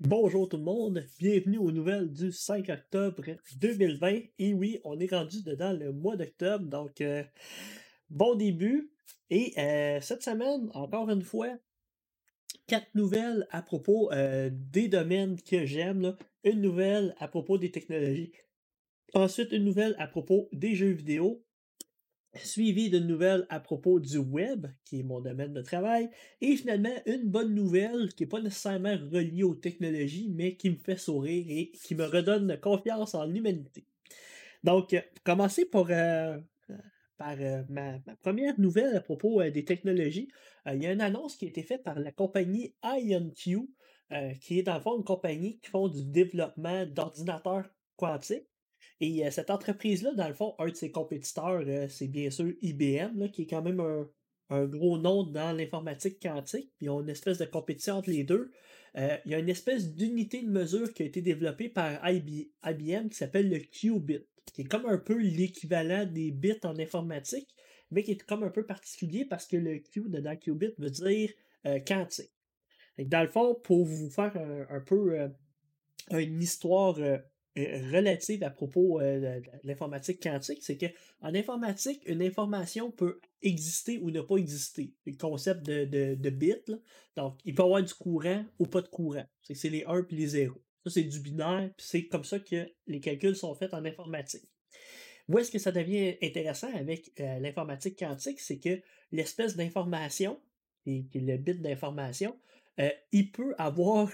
Bonjour tout le monde, bienvenue aux nouvelles du 5 octobre 2020. Et oui, on est rendu dedans le mois d'octobre, donc euh, bon début. Et euh, cette semaine, encore une fois, quatre nouvelles à propos euh, des domaines que j'aime. Une nouvelle à propos des technologies. Ensuite, une nouvelle à propos des jeux vidéo suivi d'une nouvelle à propos du web, qui est mon domaine de travail, et finalement une bonne nouvelle qui n'est pas nécessairement reliée aux technologies, mais qui me fait sourire et qui me redonne confiance en l'humanité. Donc, euh, commencer pour, euh, par euh, ma, première nouvelle à propos des technologies. il y a une annonce qui a été faite par la compagnie IonQ, qui est dans fond une compagnie qui font du développement d'ordinateurs quantiques. Et euh, cette entreprise-là, dans le fond, un de ses compétiteurs, euh, c'est bien sûr IBM, qui est quand même un, gros nom dans l'informatique quantique. Puis ils ont une espèce de compétition entre les deux. Euh, il y a une espèce d'unité de mesure qui a été développée par IBM qui s'appelle le qubit, qui est comme un peu l'équivalent des bits en informatique, mais qui est comme un peu particulier parce que le Q dedans qubit veut dire quantique. dans le fond, pour vous faire un, peu une histoire relative à propos de l'informatique quantique, c'est qu'en informatique, une information peut exister ou ne pas exister. Le concept de, de, bits, donc il peut y avoir du courant ou pas de courant. C'est les 1 et les 0. Ça, c'est du binaire, puis c'est comme ça que les calculs sont faits en informatique. Où est-ce que ça devient intéressant avec l'informatique quantique, c'est que l'espèce d'information, et, le bit d'information, il peut avoir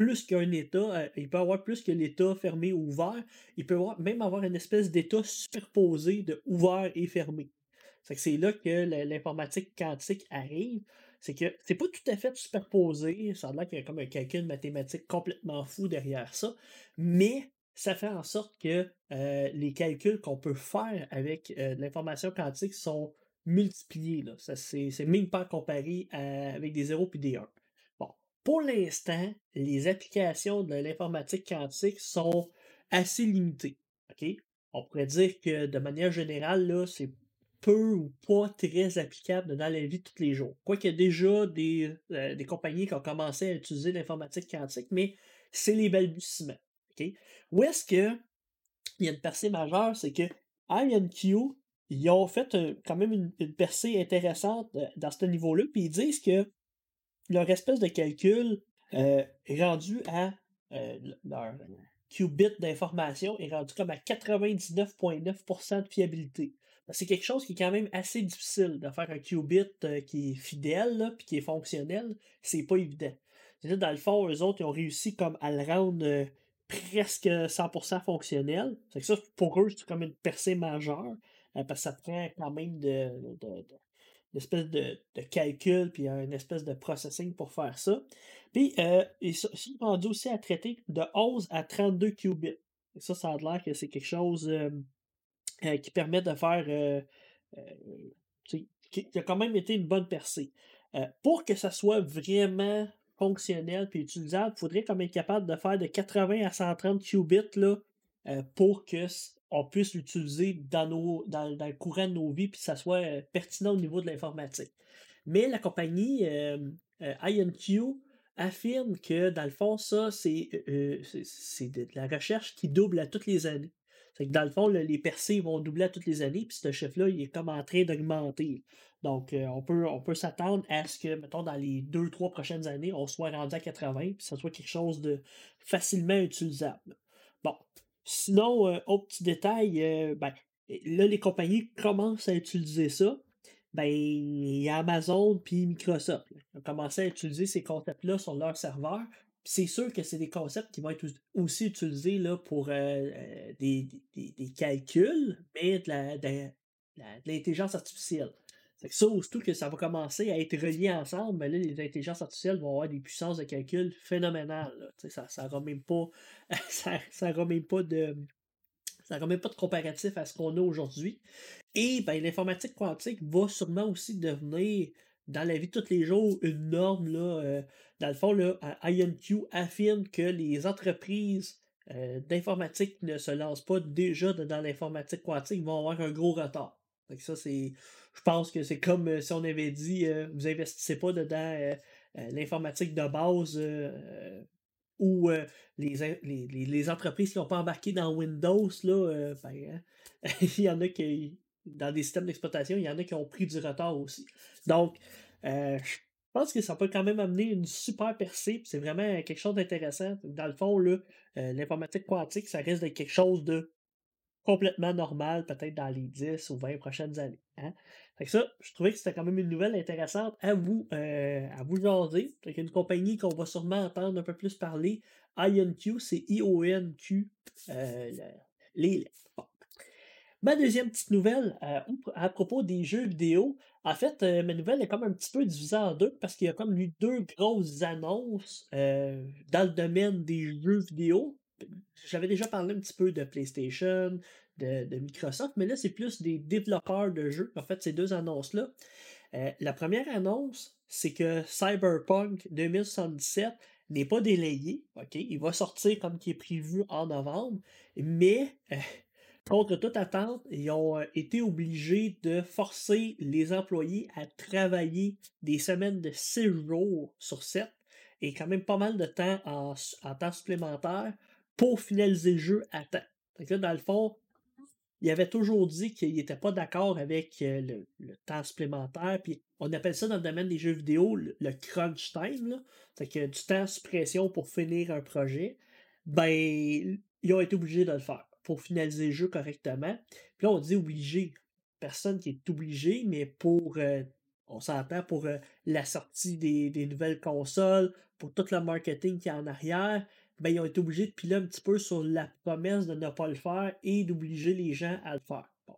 plus qu'un état, euh, il peut avoir plus que l'état fermé ou ouvert, il peut avoir, même avoir une espèce d'état superposé de ouvert et fermé. C'est là que l'informatique quantique arrive. C'est que c'est pas tout à fait superposé, ça a l'air qu'il y a comme un calcul mathématique complètement fou derrière ça, mais ça fait en sorte que euh, les calculs qu'on peut faire avec euh, l'information quantique sont multipliés. Ça, c'est, même pas comparé avec des 0 et des 1 pour l'instant, les applications de l'informatique quantique sont assez limitées. On pourrait dire que de manière générale, c'est peu ou pas très applicable dans la vie de tous les jours. Quoique y a déjà des, euh, des compagnies qui ont commencé à utiliser l'informatique quantique, mais c'est les balbutiements. Où est-ce que il y a une percée majeure, c'est que IonQ, ils ont fait quand même une, une, percée intéressante euh, dans ce niveau-là, puis ils disent que leur espèce de calcul euh, rendu à euh, leur qubit d'information est rendu comme à 99,9% de fiabilité. C'est quelque chose qui est quand même assez difficile de faire un qubit euh, qui est fidèle puis qui est fonctionnel. C'est pas évident. Dans le fond, eux autres, ils ont réussi comme à le rendre presque 100% fonctionnel. Que ça, pour eux, c'est comme une percée majeure. parce que ça prend quand même de une espèce de, calcul, puis une espèce de processing pour faire ça. Puis, euh, ils sont rendus aussi à traiter de 11 à 32 qubits. Ça, ça a l'air que c'est quelque chose euh, euh, qui permet de faire. Euh, qui, a quand même été une bonne percée. pour que ça soit vraiment fonctionnel puis utilisable, il faudrait quand même être capable de faire de 80 à 130 qubits là, pour que on puisse l'utiliser dans, nos, dans, le courant de nos vies puis que ça soit euh, pertinent au niveau de l'informatique. Mais la compagnie euh, euh, IonQ affirme que dans le fond, ça, c'est de la recherche qui double à toutes les années. C'est que dans le fond, les percées vont doubler à toutes les années, puis ce chiffre-là, il est comme en train d'augmenter. Donc, on peut, on peut s'attendre à ce que, mettons, dans les deux, trois prochaines années, on soit rendu à 80, puis ça soit quelque chose de facilement utilisable. Bon, Sinon, euh, autre petit détail, euh, ben, là, les compagnies commencent à utiliser ça. Ben, il y a Amazon puis Microsoft. Ont commencé à utiliser ces concepts-là sur leur serveur. C'est sûr que c'est des concepts qui vont être aussi utilisés pour euh, des, calculs, mais de l'intelligence artificielle. C'est ça, surtout que ça va commencer à être relié ensemble, mais là, les intelligences artificielles vont avoir des puissances de calcul phénoménales. Ça ça n'aura même pas. ça, ça pas de. Pas de comparatif à ce qu'on a aujourd'hui. Et ben, l'informatique quantique va sûrement aussi devenir, dans la vie de tous les jours, une norme. Là, euh, dans le fond, là, IonQ affirme que les entreprises euh, d'informatique ne se lancent pas déjà dans l'informatique quantique vont avoir un gros retard. Donc ça, c'est. Je pense que c'est comme euh, si on avait dit euh, vous investissez pas dedans euh, l'informatique de base ou les, les, entreprises qui n'ont pas embarqué dans Windows, là, ben, hein, il y en a qui, dans des systèmes d'exploitation, il y en a qui ont pris du retard aussi. Donc, je pense que ça peut quand même amener une super percée, c'est vraiment quelque chose d'intéressant. Dans le fond, l'informatique quantique, ça reste quelque chose de complètement normal, peut-être dans les 10 ou 20 prochaines années. Hein. Fait ça, je trouvais que c'était quand même une nouvelle intéressante à vous, euh, à vous jaser. C'est une compagnie qu'on va sûrement entendre un peu plus parler. IonQ, c'est I-O-N-Q, euh, les lettres. Ma deuxième petite nouvelle euh, à propos des jeux vidéo. En fait, euh, ma nouvelle est comme un petit peu divisée en deux parce qu'il y a comme eu deux grosses annonces dans le domaine des jeux vidéo. J'avais déjà parlé un petit peu de PlayStation, de, Microsoft, mais là, c'est plus des développeurs de jeux. En fait, ces deux annonces-là. Euh, la première annonce, c'est que Cyberpunk 2077 n'est pas délayé. Il va sortir comme qui est prévu en novembre, mais euh, contre toute attente, ils ont euh, été obligés de forcer les employés à travailler des semaines de 6 jours sur 7 et quand même pas mal de temps en temps supplémentaire pour finaliser le jeu à temps. Dans le fond, il avait toujours dit qu'il n'était pas d'accord avec euh, le, temps supplémentaire. Puis on appelle ça dans le domaine des jeux vidéo le, crunch time. C'est que du temps suppression pour finir un projet. Ben, ils ont été obligés de le faire pour finaliser le jeu correctement. Puis là, on dit obligé. Personne qui est obligé, mais pour. Euh, on s'entend pour euh, la sortie des, des, nouvelles consoles, pour tout le marketing qui est en arrière ben, ils ont été obligés de piler un petit peu sur la promesse de ne pas le faire et d'obliger les gens à le faire. Bon.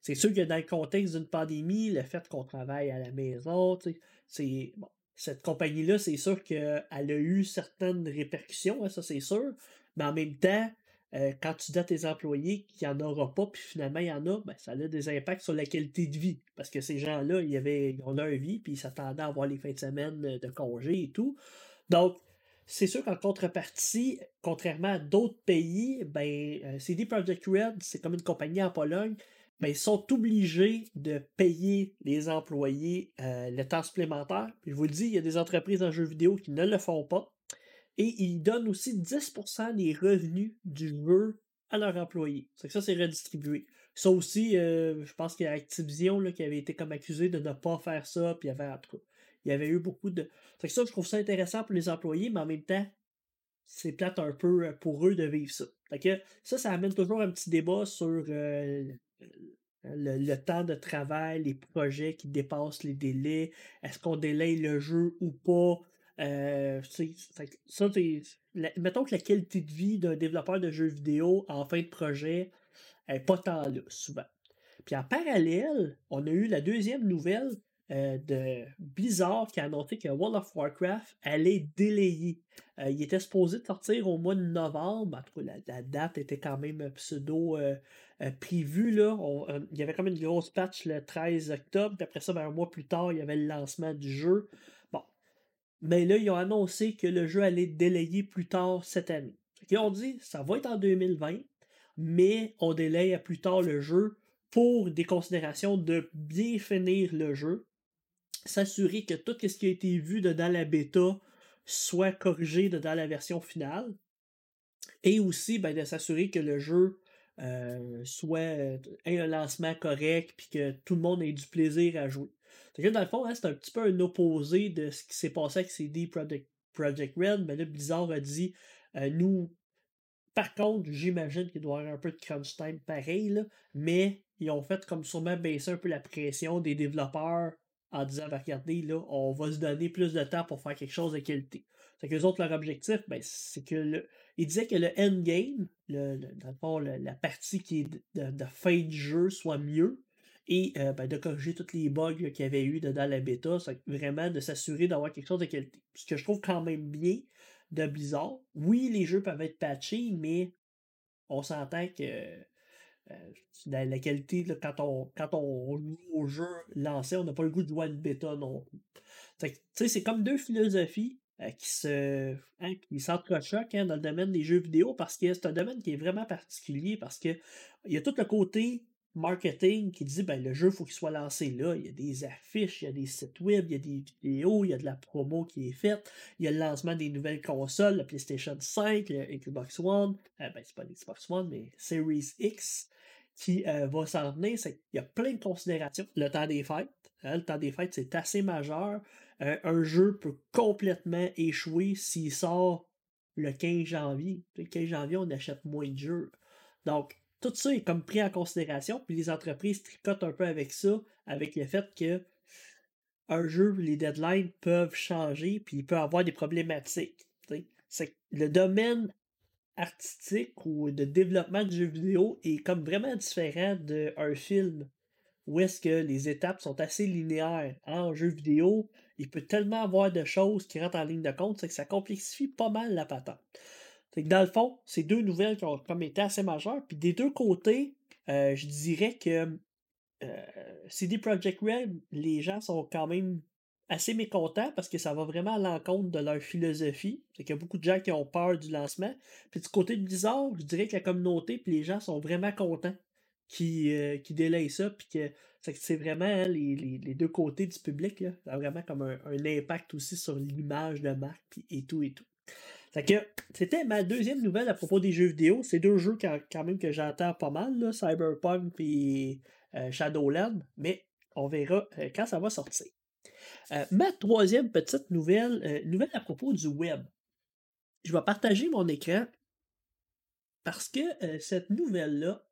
C'est sûr que dans le contexte d'une pandémie, le fait qu'on travaille à la maison, c'est. Bon, cette compagnie-là, c'est sûr qu'elle a eu certaines répercussions, hein, ça c'est sûr, mais en même temps, euh, quand tu dis à tes employés qu'il n'y en aura pas, puis finalement il y en a, ben, ça a des impacts sur la qualité de vie. Parce que ces gens-là, ils, avaient, ils ont leur vie, puis ils s'attendaient à avoir les fins de semaine de congé et tout. Donc, c'est sûr qu'en contrepartie, contrairement à d'autres pays, ben, euh, CD Projekt Red, c'est comme une compagnie en Pologne, ben, ils sont obligés de payer les employés euh, le temps supplémentaire. je vous le dis, il y a des entreprises en jeux vidéo qui ne le font pas. Et ils donnent aussi 10% des revenus du jeu à leurs employés. C'est que ça, c'est redistribué. Ça aussi, euh, je pense qu'il y a Activision qui avait été comme accusé de ne pas faire ça, puis il y avait en tout cas il y avait eu beaucoup de. C'est que ça, je trouve ça intéressant pour les employés, mais en même temps, c'est plate un peu euh, pour eux de vivre ça. Fait que ça, ça amène toujours un petit débat sur euh, le, temps de travail, les projets qui dépassent les délais, est-ce qu'on délaye le jeu ou pas? Euh, ça, mettons que la qualité de vie d'un développeur de jeux vidéo en fin de projet n'est pas tant là, souvent. Puis en parallèle, on a eu la deuxième nouvelle euh, de Blizzard qui a annoncé que World of Warcraft allait délayer. Euh, il était supposé sortir au mois de novembre. la, date était quand même pseudo euh, prévue. Là. il y avait comme une grosse patch le 13 octobre. Puis après ça, ben, un mois plus tard, il y avait le lancement du jeu. Bon. Mais là, ils ont annoncé que le jeu allait délayer plus tard cette année. Ils ont dit ça va être en 2020, mais on délaye à plus tard le jeu pour des considérations de bien finir le jeu s'assurer que tout ce qui a été vu dans la bêta soit corrigé dans la version finale. Et aussi ben, de s'assurer que le jeu euh, soit euh, ait un lancement correct puis que tout le monde ait du plaisir à jouer. dans le fond, hein, c'est un petit peu un opposé de ce qui s'est passé avec CD Project, Project Red. Mais là, Blizzard a dit euh, nous. Par contre, j'imagine qu'il doit y avoir un peu de crunch time pareil, mais ils ont fait comme sûrement baisser un peu la pression des développeurs en disant ben, regardez, là, on va se donner plus de temps pour faire quelque chose de qualité. C'est que les autres, leur objectif, ben, c'est que le. Ils disaient que le endgame, le, dans le fond, la partie qui est de, fin de jeu soit mieux et euh, ben, de corriger tous les bugs qu'il y avait eu dans la bêta, c'est vraiment de s'assurer d'avoir quelque chose de qualité. Ce que je trouve quand même bien de Blizzard. Oui, les jeux peuvent être patchés, mais on s'entend que euh, la, qualité, quand, on, quand on joue au jeu lancé, on n'a pas le goût de jouer une bêta non C'est comme deux philosophies euh, qui se hein, qui s'entrechoquent hein, dans le domaine des jeux vidéo parce que c'est un domaine qui est vraiment particulier parce que il y a tout le côté marketing qui dit ben le jeu faut qu'il soit lancé là, il y a des affiches, il y a des sites web, il y a des vidéos, il y a de la promo qui est faite, il y a le lancement des nouvelles consoles, la PlayStation 5, le Xbox One, euh, ben c'est pas l'Xbox One mais Series X qui euh, va s'en venir, il y a plein de considérations, le temps des fêtes, hein, le temps des fêtes c'est assez majeur, euh, un jeu peut complètement échouer s'il sort le 15 janvier. Le 15 janvier, on achète moins de jeux. Donc, tout ça est comme pris en considération, puis les entreprises tricotent un peu avec ça, avec le fait que un jeu, les deadlines peuvent changer, puis il peut avoir des problématiques. C'est le domaine artistique ou de développement de jeux vidéo est comme vraiment différent d'un film où est-ce que les étapes sont assez linéaires. En jeu vidéo, il peut tellement avoir de choses qui rentrent en ligne de compte, c'est que ça complexifie pas mal la patente dans le fond, c'est deux nouvelles qui ont comme été assez majeures. Puis des deux côtés, euh, je dirais que euh, CD Projekt Red, les gens sont quand même assez mécontents parce que ça va vraiment à l'encontre de leur philosophie. C'est qu'il y a beaucoup de gens qui ont peur du lancement. Puis du côté de Blizzard, je dirais que la communauté puis les gens sont vraiment contents qui, euh, qui délayent ça. Puis que c'est vraiment hein, les, deux côtés du public. Là, ça a vraiment comme un, impact aussi sur l'image de marque et tout et tout. Fait que c'était ma deuxième nouvelle à propos des jeux vidéo. C'est deux jeux quand, même que j'entends pas mal, là, Cyberpunk et euh, Shadowland, mais on verra euh, quand ça va sortir. Euh, ma troisième petite nouvelle, nouvelle à propos du web. Je vais partager mon écran parce que cette nouvelle-là.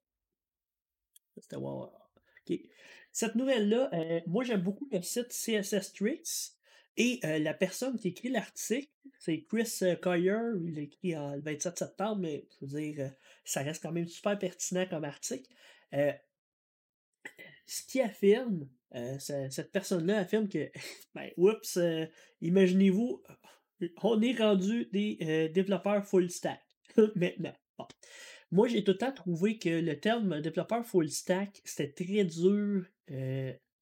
Cette nouvelle-là, moi j'aime beaucoup le site CSS Tricks. Et la personne qui écrit l'article, c'est Chris Coyer, il l'a écrit le 27 septembre, mais je veux dire, ça reste quand même super pertinent comme article. ce qui affirme, cette personne-là affirme que, ben, oups, imaginez-vous, on est rendu des développeurs full stack maintenant. Moi, j'ai tout le temps trouvé que le terme développeur full stack, c'était très dur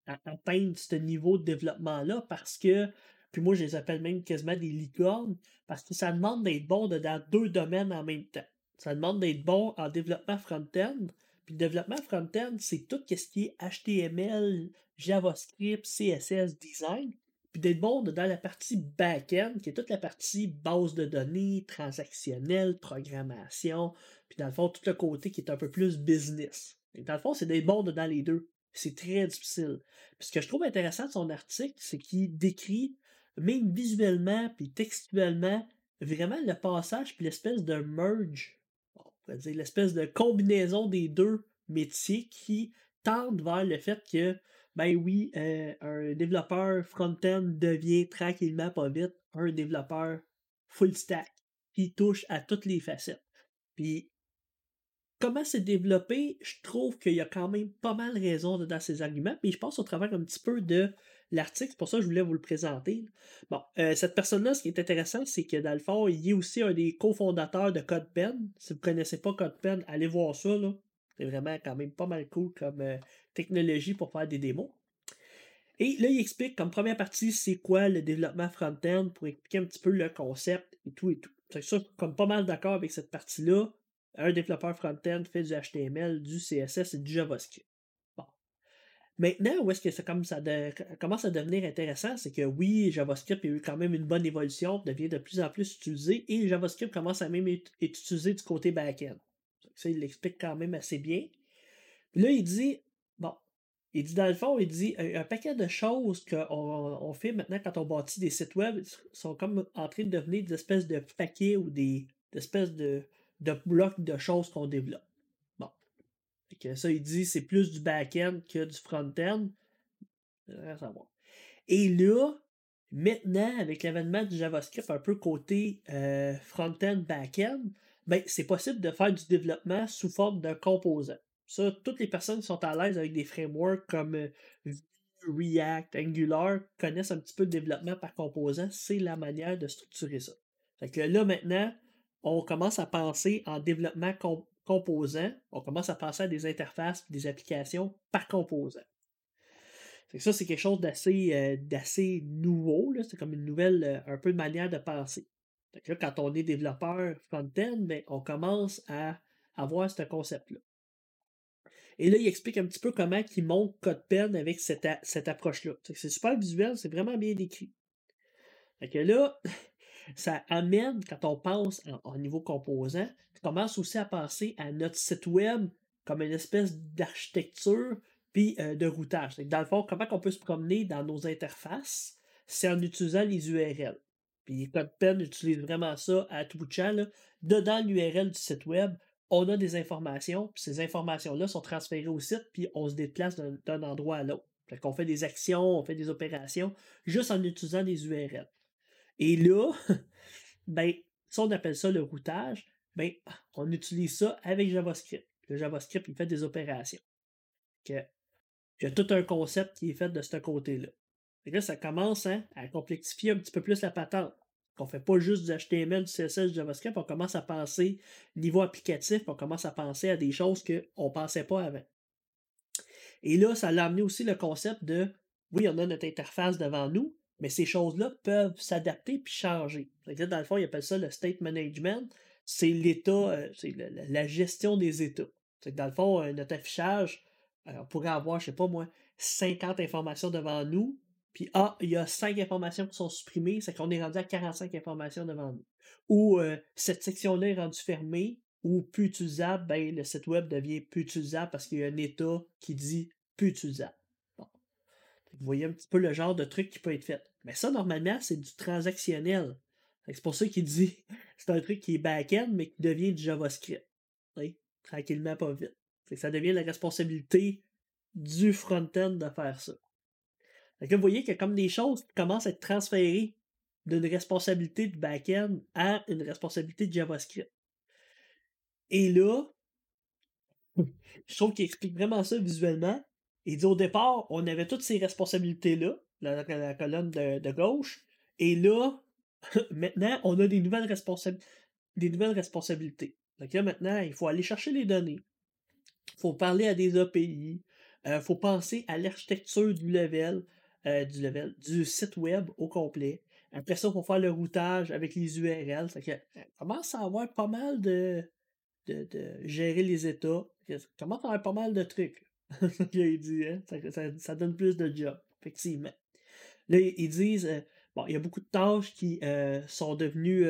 à atteindre ce niveau de développement-là parce que, puis moi je les appelle même quasiment des licornes, parce que ça demande d'être bon dans deux domaines en même temps. Ça demande d'être bon en développement front-end, puis le développement front-end, c'est tout ce qui est HTML, JavaScript, CSS, design, puis d'être bon dans la partie back-end, qui est toute la partie base de données, transactionnelle, programmation, puis dans le fond, tout le côté qui est un peu plus business. Et dans le fond, c'est d'être bon dans les deux. C'est très difficile. ce que je trouve intéressant de son article, c'est qu'il décrit, même visuellement puis textuellement, vraiment le passage puis l'espèce de merge, on pourrait dire l'espèce de combinaison des deux métiers qui tendent vers le fait que, ben oui, euh, un développeur front-end devient tranquillement, pas vite, un développeur full stack qui touche à toutes les facettes. Puis comment c'est développé, je trouve qu'il y a quand même pas mal raison dans ses arguments, mais je passe au travers un petit peu de l'article, c'est pour ça que je voulais vous le présenter. Bon, euh, cette personne-là, ce qui est intéressant, c'est que dans le fond, il est aussi un des cofondateurs de CodePen. Si vous ne connaissez pas CodePen, allez voir ça. C'est vraiment quand même pas mal cool comme euh, technologie pour faire des démos. Et là, il explique comme première partie c'est quoi le développement front-end pour expliquer un petit peu le concept et tout et tout. C'est comme pas mal d'accord avec cette partie-là un développeur front-end fait du HTML, du CSS et du JavaScript. Bon. Maintenant, où est-ce que ça commence à, devenir intéressant, c'est que oui, JavaScript a eu quand même une bonne évolution, devient de plus en plus utilisé, et JavaScript commence à même être, utilisé du côté back-end. Ça, il l'explique quand même assez bien. là, il dit, bon, il dit dans le fond, il dit un, paquet de choses qu'on on fait maintenant quand on bâtit des sites web sont comme en train de devenir des espèces de paquets ou des espèces de de blocs de choses qu'on développe. Bon. que ça, il dit c'est plus du back-end que du front-end. Et là, maintenant, avec l'avènement du JavaScript un peu côté euh, front-end, back-end, ben, c'est possible de faire du développement sous forme d'un composant. Ça, toutes les personnes qui sont à l'aise avec des frameworks comme euh, React, Angular connaissent un petit peu le développement par composant. C'est la manière de structurer ça. Fait que là, maintenant, on commence à penser en développement composant, on commence à penser à des interfaces, des applications par composant. ça, c'est quelque chose d'assez, euh, nouveau. C'est comme une nouvelle, euh, un peu de manière de penser. quand on est développeur front-end, ben, on commence à avoir ce concept-là. Et là, il explique un petit peu comment il monte CodePen avec cette, cette approche-là. C'est super visuel, c'est vraiment bien décrit. Fait là, ça amène, quand on pense en, niveau composant, on commence aussi à penser à notre site web comme une espèce d'architecture puis euh, de routage. Dans le fond, comment on peut se promener dans nos interfaces, c'est en utilisant les URL. Puis CodePen utilise vraiment ça à tout bout de champ. Dedans l'URL du site web, on a des informations, puis ces informations-là sont transférées au site, puis on se déplace d'un endroit à l'autre. Fait qu'on fait des actions, on fait des opérations juste en utilisant des URL. Et là, ben, si on appelle ça le routage, ben, on utilise ça avec JavaScript. Le JavaScript, il fait des opérations. il y a tout un concept qui est fait de ce côté-là. Et là, ça commence hein, à complexifier un petit peu plus la patente. On ne fait pas juste du HTML, du CSS, du JavaScript, on commence à penser niveau applicatif, on commence à penser à des choses qu'on ne pensait pas avant. Et là, ça l'a amené aussi le concept de oui, on a notre interface devant nous, mais ces choses-là peuvent s'adapter puis changer. Dans le fond, ils appellent ça le state management. C'est l'état, euh, c'est la, gestion des états. Dans le fond, euh, notre affichage, euh, on pourrait avoir, je sais pas moi, 50 informations devant nous, puis ah, il y a 5 informations qui sont supprimées, c'est qu'on est rendu à 45 informations devant nous. Ou euh, cette section-là est rendue fermée ou plus utilisable, ben, le site web devient plus utilisable parce qu'il y a un état qui dit plus utilisable. Vous voyez un petit peu le genre de truc qui peut être fait. Mais ça, normalement, c'est du transactionnel. C'est pour ça qu'il dit c'est un truc qui est back-end, mais qui devient du JavaScript. Tranquillement, pas vite. Ça devient la responsabilité du front-end de faire ça vous voyez a comme des choses commencent à être transférées d'une responsabilité de back-end à une responsabilité de JavaScript. Et là, je trouve qu'il explique vraiment ça visuellement. Il dit au départ, on avait toutes ces responsabilités-là, la, la, colonne de, gauche, et là, maintenant, on a des nouvelles, des nouvelles responsabilités. Donc là, maintenant, il faut aller chercher les données. Il faut parler à des API. Il euh, faut penser à l'architecture du level. Euh, du level, du site web au complet. Après ça, il faut faire le routage avec les URL. Ça euh, commence à avoir pas mal de, de, gérer les états. Ça commence à avoir pas mal de trucs. il dit, hein? ça, donne plus de job, effectivement. Là, ils disent, euh, bon, il y a beaucoup de tâches qui sont devenues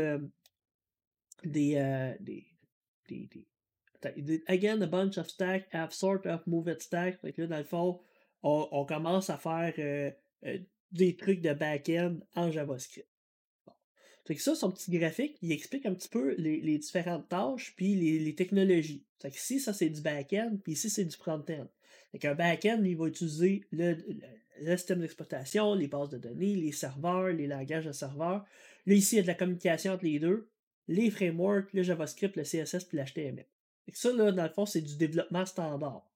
des, des, des, Again, a bunch of stacks have sort of moved stack. là, dans le fond, on, commence à faire euh, euh, des trucs de back-end en JavaScript. Bon. que ça, son petit graphique, il explique un petit peu les, différentes tâches puis les, technologies. Fait que ici, ça c'est du back-end, puis ici c'est du front-end. Fait qu'un back-end, il va utiliser le, système d'exploitation, les bases de données, les serveurs, les langages de serveurs. Là, ici, il y a de la communication entre les deux, les frameworks, le JavaScript, le CSS puis l'HTML. Ça, là, dans le fond, c'est du développement standard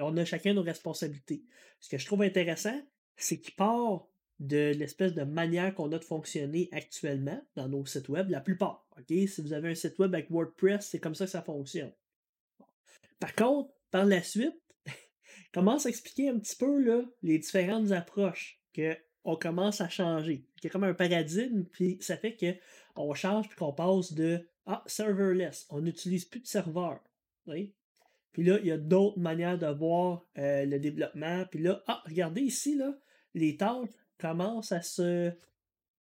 on a chacun nos responsabilités. Ce que je trouve intéressant, c'est qu'il part de l'espèce de manière qu'on a de fonctionner actuellement dans nos sites web, la plupart. Si vous avez un site web avec WordPress, c'est comme ça que ça fonctionne. Par contre, par la suite, commence à expliquer un petit peu les différentes approches qu'on commence à changer. Il y a comme un paradigme, puis ça fait qu'on change puis qu'on passe de ah, serverless, on n'utilise plus de serveur. Puis là, il y a d'autres manières de voir euh, le développement. Puis là, ah, regardez ici, là, les tâches commencent à se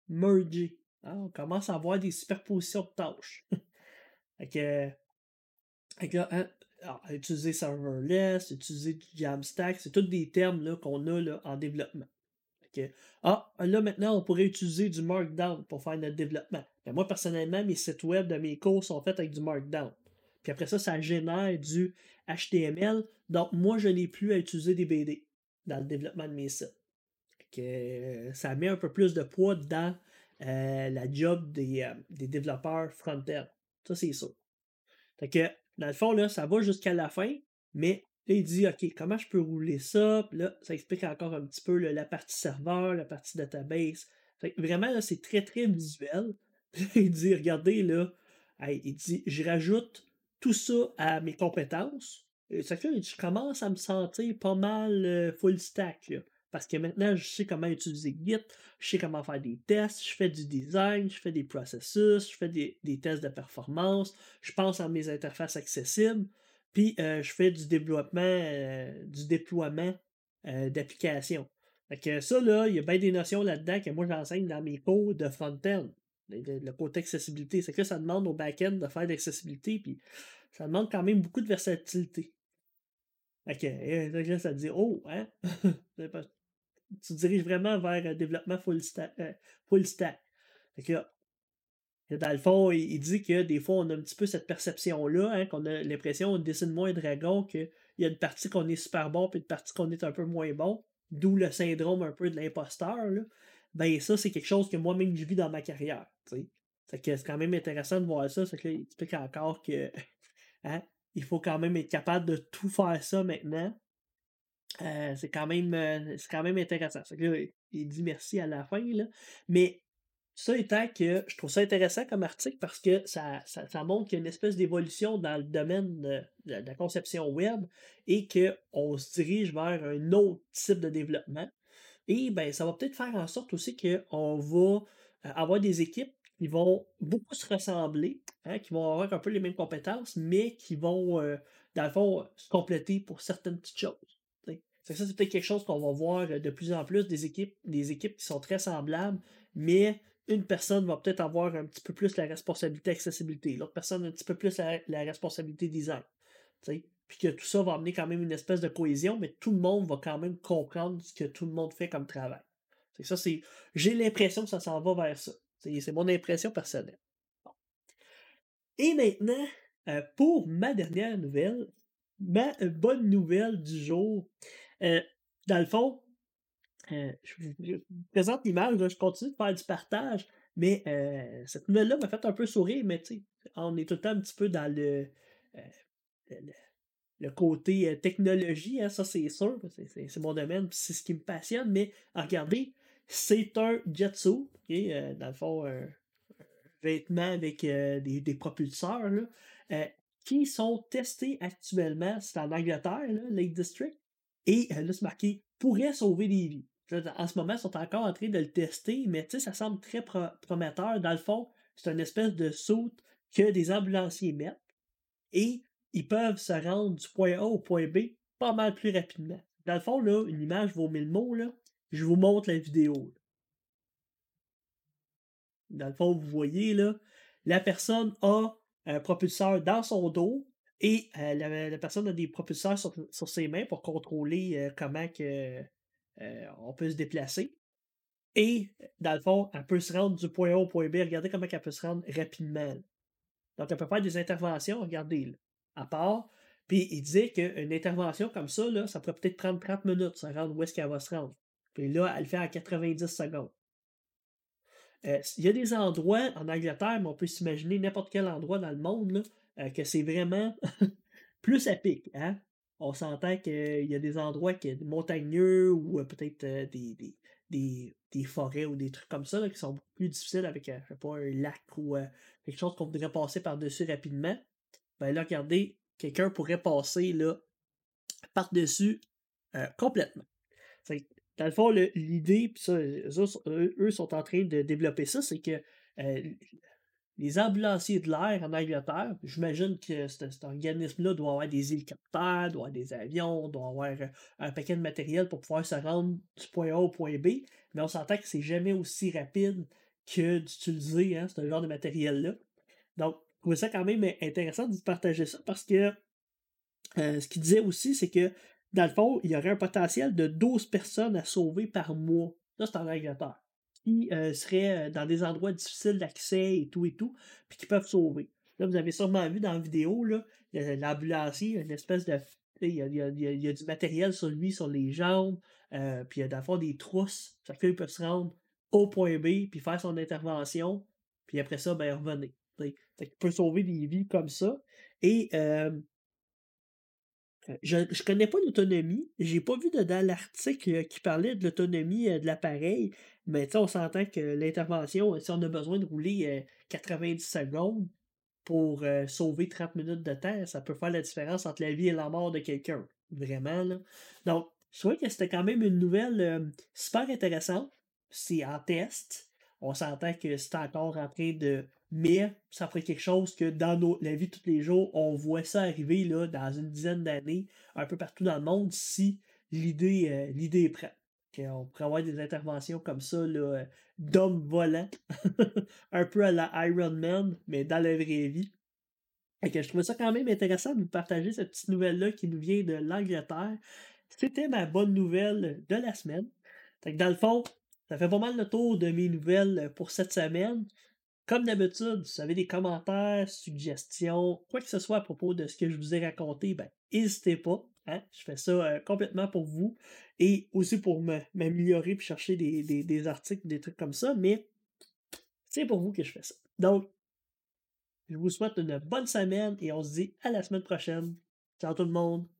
merger. Hein, on commence à avoir des superpositions de tâches. fait que, hein, utiliser serverless, utiliser du Jamstack, c'est tous des termes qu'on a là, en développement. ah, là maintenant, on pourrait utiliser du Markdown pour faire notre développement. Mais moi, personnellement, mes sites web de mes cours sont faits avec du Markdown. Puis après ça, ça génère du HTML. Donc, moi, je n'ai plus à utiliser des BD dans le développement de mes sites. Ça met un peu plus de poids dans euh, la job des, euh, des développeurs front-end. Ça, c'est sûr. Fait que, dans le fond, là, ça va jusqu'à la fin, mais là, il dit, OK, comment je peux rouler ça? Puis là, ça explique encore un petit peu la partie serveur, la partie database. Fait que vraiment, là, c'est très, très visuel. Puis il dit, regardez, là, il dit, je rajoute tout ça à mes compétences, ça fait que je commence à me sentir pas mal euh, full stack. Parce que maintenant, je sais comment utiliser Git, je sais comment faire des tests, je fais du design, je fais des processus, je fais des, tests de performance, je pense à mes interfaces accessibles. puis je fais du développement, du déploiement d'applications. Fait que ça, là, il y a bien des notions là-dedans que moi j'enseigne dans mes cours de front-end. Le, côté accessibilité. C'est que ça demande au back-end de faire de l'accessibilité, puis ça demande quand même beaucoup de versatilité. Ok, là, ça dit, oh, hein? tu diriges vraiment vers un développement full stack. Euh, full stack. Que, dans le fond, il, dit que des fois, on a un petit peu cette perception-là, hein, qu'on a l'impression, on dessine moins dragon, qu'il y a une partie qu'on est super bon, puis une partie qu'on est un peu moins bon, d'où le syndrome un peu de l'imposteur. Ben, ça, c'est quelque chose que moi-même, je vis dans ma carrière. C'est que quand même intéressant de voir ça. C'est qu'il explique encore que hein, il faut quand même être capable de tout faire ça maintenant. Euh, c'est quand même euh, c'est quand même intéressant. il dit merci à la fin. Là. Mais ça étant que je trouve ça intéressant comme article parce que ça, ça, montre qu'il y a une espèce d'évolution dans le domaine de, la conception web et qu'on se dirige vers un autre type de développement. Et ben, ça va peut-être faire en sorte aussi qu'on va euh, avoir des équipes qui vont beaucoup se ressembler, hein, qui vont avoir un peu les mêmes compétences, mais qui vont, euh, dans le fond, se compléter pour certaines petites choses. Ça, c'est peut-être quelque chose qu'on va voir de plus en plus des équipes, des équipes qui sont très semblables, mais une personne va peut-être avoir un petit peu plus la responsabilité accessibilité, l'autre personne un petit peu plus la, responsabilité design. Puis que tout ça va amener quand même une espèce de cohésion, mais tout le monde va quand même comprendre ce que tout le monde fait comme travail. C'est ça, c'est. J'ai l'impression que ça s'en va vers ça. C'est mon impression personnelle. Et maintenant, euh, pour ma dernière nouvelle, ma euh, bonne nouvelle du jour. Euh, dans le fond, je, vous présente l'image, je continue de faire du partage, mais cette nouvelle-là m'a fait un peu sourire, mais tu sais, on est tout le temps un petit peu dans le, le, côté technologie, hein, ça c'est sûr, c'est mon domaine, c'est ce qui me passionne, mais regardez, c'est un Jetsu, euh, dans le fond, un, vêtement avec euh, des, propulseurs, euh, qui sont testés actuellement, c'est en Angleterre, Lake District, et là, c'est marqué pourrait sauver des vies. En ce moment, ils sont encore en train de le tester, mais ça semble très prometteur. Dans le fond, c'est une espèce de soute que des ambulanciers mettent et ils peuvent se rendre du point A au point B pas mal plus rapidement. Dans le fond, là, une image vaut mille mots. Là. Je vous montre la vidéo. Dans le fond, vous voyez, là, la personne a un propulseur dans son dos et euh, la, personne a des propulseurs sur, ses mains pour contrôler euh, comment que, euh, on peut se déplacer. Et, dans le fond, elle peut se rendre du point A au point B. Regardez comment elle peut se rendre rapidement. Donc, elle peut faire des interventions, regardez, là, à part. Puis, il dit qu'une intervention comme ça, là, ça pourrait peut-être prendre 30 minutes, ça rendre où est-ce qu'elle va se rendre. Puis là, elle le fait à 90 secondes. Il y a des endroits en Angleterre, mais on peut s'imaginer n'importe quel endroit dans le monde, euh, que c'est vraiment plus à pic. Hein? On s'entend qu'il y a des endroits qui sont montagneux ou euh, peut-être des, des, forêts ou des trucs comme ça qui sont beaucoup plus difficiles avec je sais pas, un lac ou quelque chose qu'on voudrait passer par-dessus rapidement. Ben là, regardez, quelqu'un pourrait passer là par-dessus complètement dans le fond, l'idée, puis ça, eux, sont en train de développer ça, c'est que euh, les ambulanciers de l'air en Angleterre, j'imagine que cet, organisme-là doit avoir des hélicoptères, doit avoir des avions, doit avoir euh, un paquet de matériel pour pouvoir se rendre du point A au point B, mais on s'entend que c'est jamais aussi rapide que d'utiliser hein, ce genre de matériel-là. Donc, je trouvais ça quand même intéressant de partager ça parce que euh, ce qu'il disait aussi, c'est que dans le fond, il y aurait un potentiel de 12 personnes à sauver par mois. Là, c'est en Angleterre. Qui euh, seraient euh, dans des endroits difficiles d'accès et tout et tout, puis qui peuvent sauver. Là, vous avez sûrement vu dans la vidéo, l'ambulancier, une espèce de. Il y, a, il, y a, du matériel sur lui, sur les jambes, euh, puis il y a dans le fond des trousses. Ça fait qu'il peut se rendre au point B, puis faire son intervention, puis après ça, ben, revenir. Il peut sauver des vies comme ça. Et je ne connais pas l'autonomie. J'ai pas vu dans l'article euh, qui parlait de l'autonomie euh, de l'appareil, mais on s'entend que l'intervention, si on a besoin de rouler 90 euh, secondes pour sauver 30 minutes de temps, ça peut faire la différence entre la vie et la mort de quelqu'un. Vraiment. Là. Donc, je trouvais que c'était quand même une nouvelle super intéressante. C'est en test. On s'entend que c'est encore en train de, mais ça ferait quelque chose que dans nos, la vie de tous les jours, on voit ça arriver là, dans une dizaine d'années, un peu partout dans le monde, si l'idée euh, est prête. on pourrait avoir des interventions comme ça, là, d'hommes volants, un peu à la Iron Man, mais dans la vraie vie. Je trouvais ça quand même intéressant de vous partager cette petite nouvelle-là qui nous vient de l'Angleterre. C'était ma bonne nouvelle de la semaine. dans le fond, ça fait pas mal le tour de mes nouvelles pour cette semaine. Comme d'habitude, si vous avez des commentaires, suggestions, quoi que ce soit à propos de ce que je vous ai raconté, ben, n'hésitez pas. Hein. Je fais ça euh, complètement pour vous et aussi pour m'améliorer et chercher des, des articles, des trucs comme ça, mais c'est pour vous que je fais ça. Donc, je vous souhaite une bonne semaine et on se dit à la semaine prochaine. Ciao tout le monde!